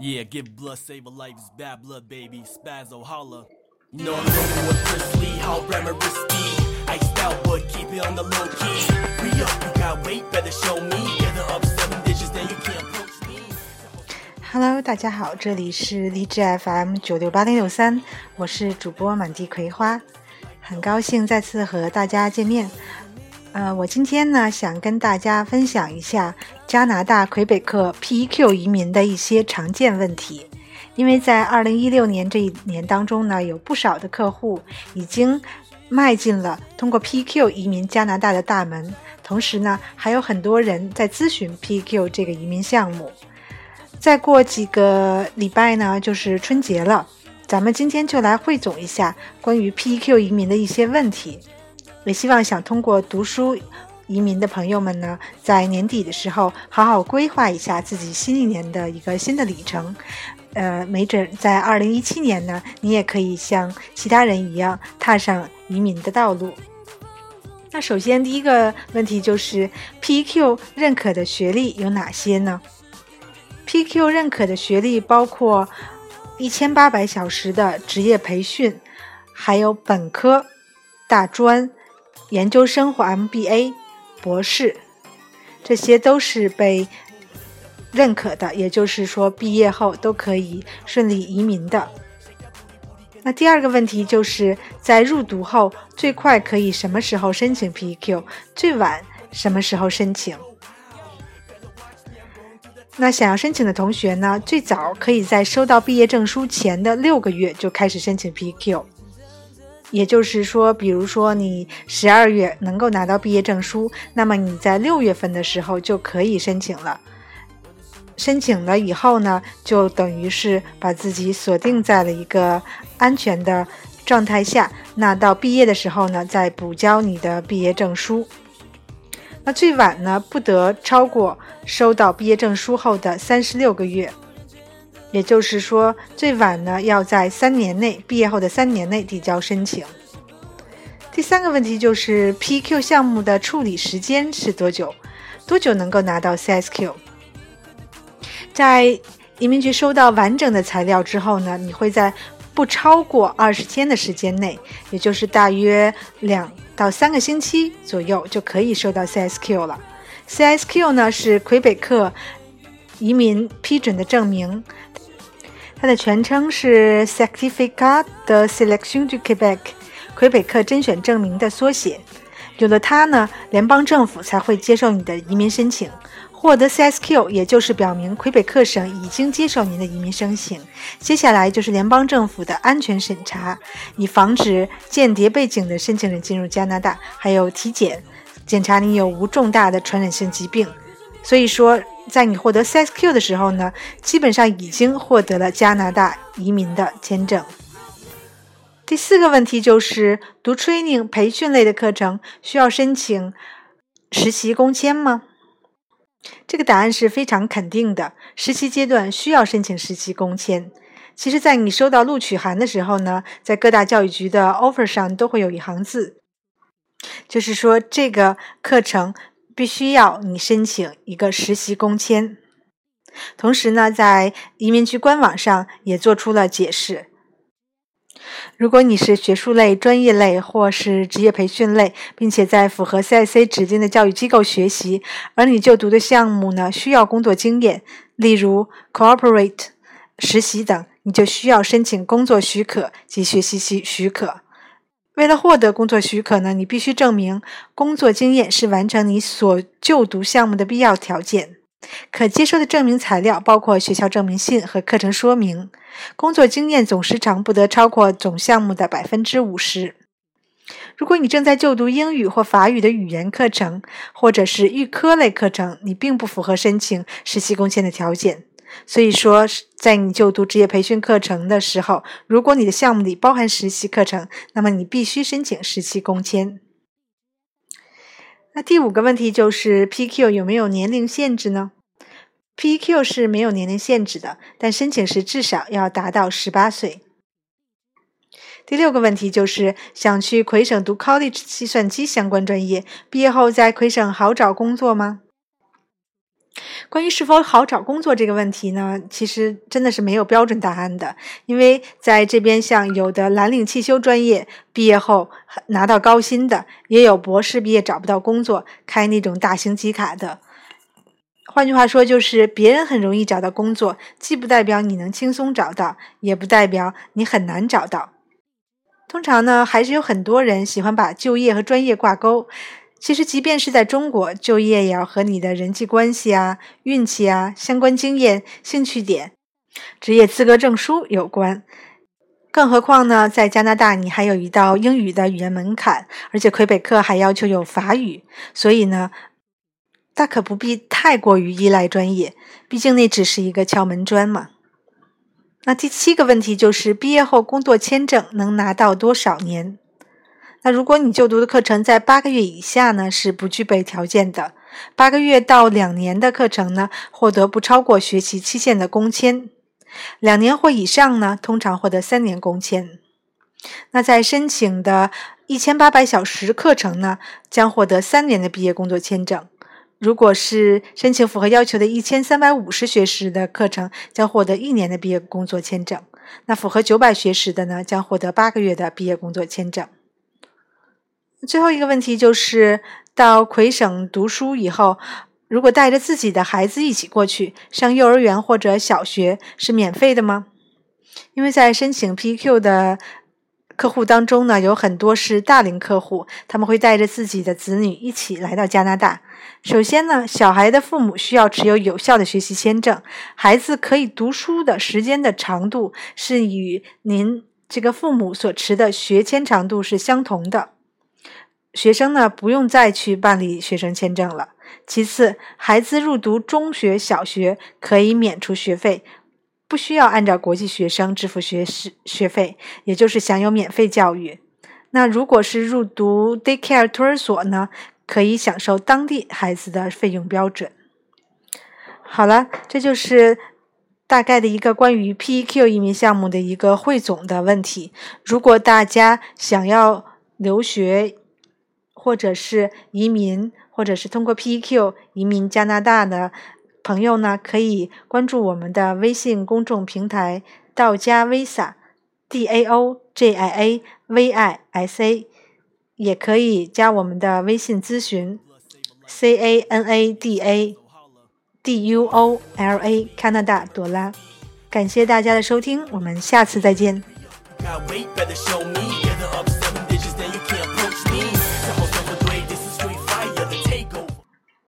Yeah, give blood, save a life, it's bad blood, baby. Spazzo, holla. No, I'm rolling with Presley, how Bremer risky. Iced out, but keep it on the low key. Free up, you got weight, better show me. Gather up seven digits, then you can't approach me. Hello，大家好，这里是荔枝 FM 九六八零六三，我是主播满地葵花，很高兴再次和大家见面。呃，我今天呢想跟大家分享一下加拿大魁北克 PEQ 移民的一些常见问题，因为在二零一六年这一年当中呢，有不少的客户已经迈进了通过 PEQ 移民加拿大的大门，同时呢，还有很多人在咨询 PEQ 这个移民项目。再过几个礼拜呢，就是春节了，咱们今天就来汇总一下关于 PEQ 移民的一些问题。也希望想通过读书移民的朋友们呢，在年底的时候好好规划一下自己新一年的一个新的里程。呃，没准在二零一七年呢，你也可以像其他人一样踏上移民的道路。那首先第一个问题就是 PQ 认可的学历有哪些呢？PQ 认可的学历包括一千八百小时的职业培训，还有本科、大专。研究生或 MBA、博士，这些都是被认可的，也就是说，毕业后都可以顺利移民的。那第二个问题就是在入读后，最快可以什么时候申请 PQ？最晚什么时候申请？那想要申请的同学呢，最早可以在收到毕业证书前的六个月就开始申请 PQ。也就是说，比如说你十二月能够拿到毕业证书，那么你在六月份的时候就可以申请了。申请了以后呢，就等于是把自己锁定在了一个安全的状态下。那到毕业的时候呢，再补交你的毕业证书。那最晚呢，不得超过收到毕业证书后的三十六个月。也就是说，最晚呢要在三年内毕业后的三年内递交申请。第三个问题就是 PQ 项目的处理时间是多久？多久能够拿到 CSQ？在移民局收到完整的材料之后呢，你会在不超过二十天的时间内，也就是大约两到三个星期左右，就可以收到 CSQ 了。CSQ 呢是魁北克移民批准的证明。它的全称是 Certificat de Selection du Québec，魁北克甄选证明的缩写。有了它呢，联邦政府才会接受你的移民申请。获得 CSQ，也就是表明魁北克省已经接受您的移民申请。接下来就是联邦政府的安全审查，以防止间谍背景的申请人进入加拿大，还有体检，检查你有无重大的传染性疾病。所以说。在你获得 CSQ 的时候呢，基本上已经获得了加拿大移民的签证。第四个问题就是读 training 培训类的课程需要申请实习工签吗？这个答案是非常肯定的，实习阶段需要申请实习工签。其实，在你收到录取函的时候呢，在各大教育局的 offer 上都会有一行字，就是说这个课程。必须要你申请一个实习工签，同时呢，在移民局官网上也做出了解释。如果你是学术类、专业类或是职业培训类，并且在符合 CIC 指定的教育机构学习，而你就读的项目呢需要工作经验，例如 Cooperate 实习等，你就需要申请工作许可及学习许许可。为了获得工作许可呢，你必须证明工作经验是完成你所就读项目的必要条件。可接收的证明材料包括学校证明信和课程说明。工作经验总时长不得超过总项目的百分之五十。如果你正在就读英语或法语的语言课程，或者是预科类课程，你并不符合申请实习工签的条件。所以说，在你就读职业培训课程的时候，如果你的项目里包含实习课程，那么你必须申请实习工签。那第五个问题就是 PQ 有没有年龄限制呢？PQ 是没有年龄限制的，但申请时至少要达到十八岁。第六个问题就是想去魁省读 College 计算机相关专业，毕业后在魁省好找工作吗？关于是否好找工作这个问题呢，其实真的是没有标准答案的。因为在这边，像有的蓝领汽修专业毕业后拿到高薪的，也有博士毕业找不到工作开那种大型机卡的。换句话说，就是别人很容易找到工作，既不代表你能轻松找到，也不代表你很难找到。通常呢，还是有很多人喜欢把就业和专业挂钩。其实，即便是在中国，就业也要和你的人际关系啊、运气啊、相关经验、兴趣点、职业资格证书有关。更何况呢，在加拿大，你还有一道英语的语言门槛，而且魁北克还要求有法语，所以呢。大可不必太过于依赖专业，毕竟那只是一个敲门砖嘛。那第七个问题就是，毕业后工作签证能拿到多少年？那如果你就读的课程在八个月以下呢，是不具备条件的；八个月到两年的课程呢，获得不超过学习期限的工签；两年或以上呢，通常获得三年工签。那在申请的一千八百小时课程呢，将获得三年的毕业工作签证。如果是申请符合要求的一千三百五十学时的课程，将获得一年的毕业工作签证。那符合九百学时的呢，将获得八个月的毕业工作签证。最后一个问题就是，到魁省读书以后，如果带着自己的孩子一起过去上幼儿园或者小学，是免费的吗？因为在申请 PQ 的。客户当中呢，有很多是大龄客户，他们会带着自己的子女一起来到加拿大。首先呢，小孩的父母需要持有有效的学习签证，孩子可以读书的时间的长度是与您这个父母所持的学签长度是相同的。学生呢，不用再去办理学生签证了。其次，孩子入读中学、小学可以免除学费。不需要按照国际学生支付学时学费，也就是享有免费教育。那如果是入读 daycare 托儿所呢，可以享受当地孩子的费用标准。好了，这就是大概的一个关于 PEQ 移民项目的一个汇总的问题。如果大家想要留学，或者是移民，或者是通过 PEQ 移民加拿大的。朋友呢，可以关注我们的微信公众平台“道家 Visa”，D A O J I A V I S A，也可以加我们的微信咨询 “C A N A D A D U O L A” 加拿大朵拉。感谢大家的收听，我们下次再见。